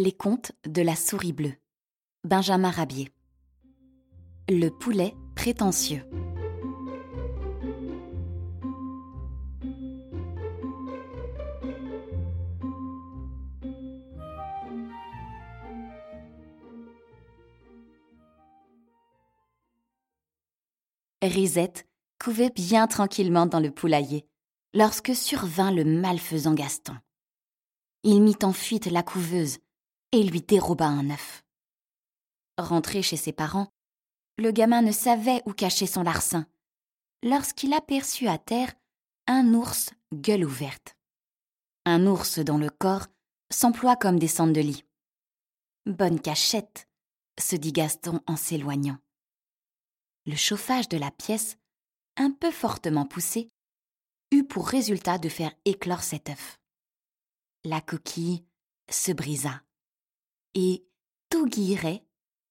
Les contes de la souris bleue. Benjamin Rabier. Le poulet prétentieux. Risette couvait bien tranquillement dans le poulailler lorsque survint le malfaisant Gaston. Il mit en fuite la couveuse et lui déroba un œuf. Rentré chez ses parents, le gamin ne savait où cacher son larcin lorsqu'il aperçut à terre un ours gueule ouverte. Un ours dont le corps s'emploie comme des cendres de lit. Bonne cachette, se dit Gaston en s'éloignant. Le chauffage de la pièce, un peu fortement poussé, eut pour résultat de faire éclore cet œuf. La coquille se brisa et tout guiret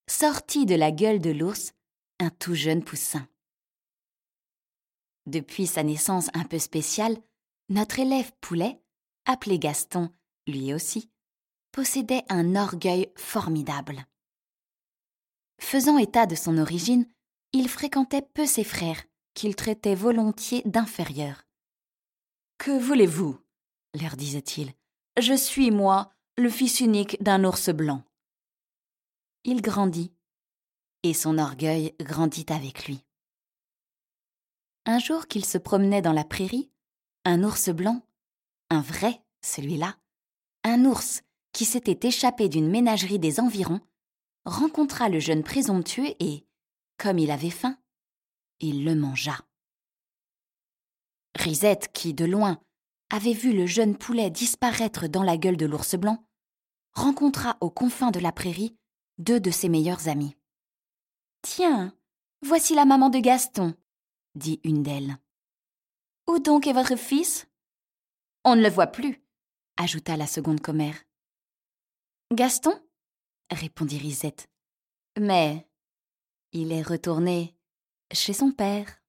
sortit de la gueule de l'ours un tout jeune poussin. Depuis sa naissance un peu spéciale, notre élève poulet, appelé Gaston, lui aussi, possédait un orgueil formidable. Faisant état de son origine, il fréquentait peu ses frères, qu'il traitait volontiers d'inférieurs. Que voulez-vous? leur disait-il. Je suis, moi, le fils unique d'un ours blanc. Il grandit, et son orgueil grandit avec lui. Un jour qu'il se promenait dans la prairie, un ours blanc, un vrai, celui-là, un ours qui s'était échappé d'une ménagerie des environs, rencontra le jeune présomptueux et, comme il avait faim, il le mangea. Risette, qui, de loin, avait vu le jeune poulet disparaître dans la gueule de l'ours blanc, rencontra aux confins de la prairie deux de ses meilleurs amis. Tiens, voici la maman de Gaston, dit une d'elles. Où donc est votre fils On ne le voit plus, ajouta la seconde commère. Gaston? répondit Risette. Mais il est retourné chez son père.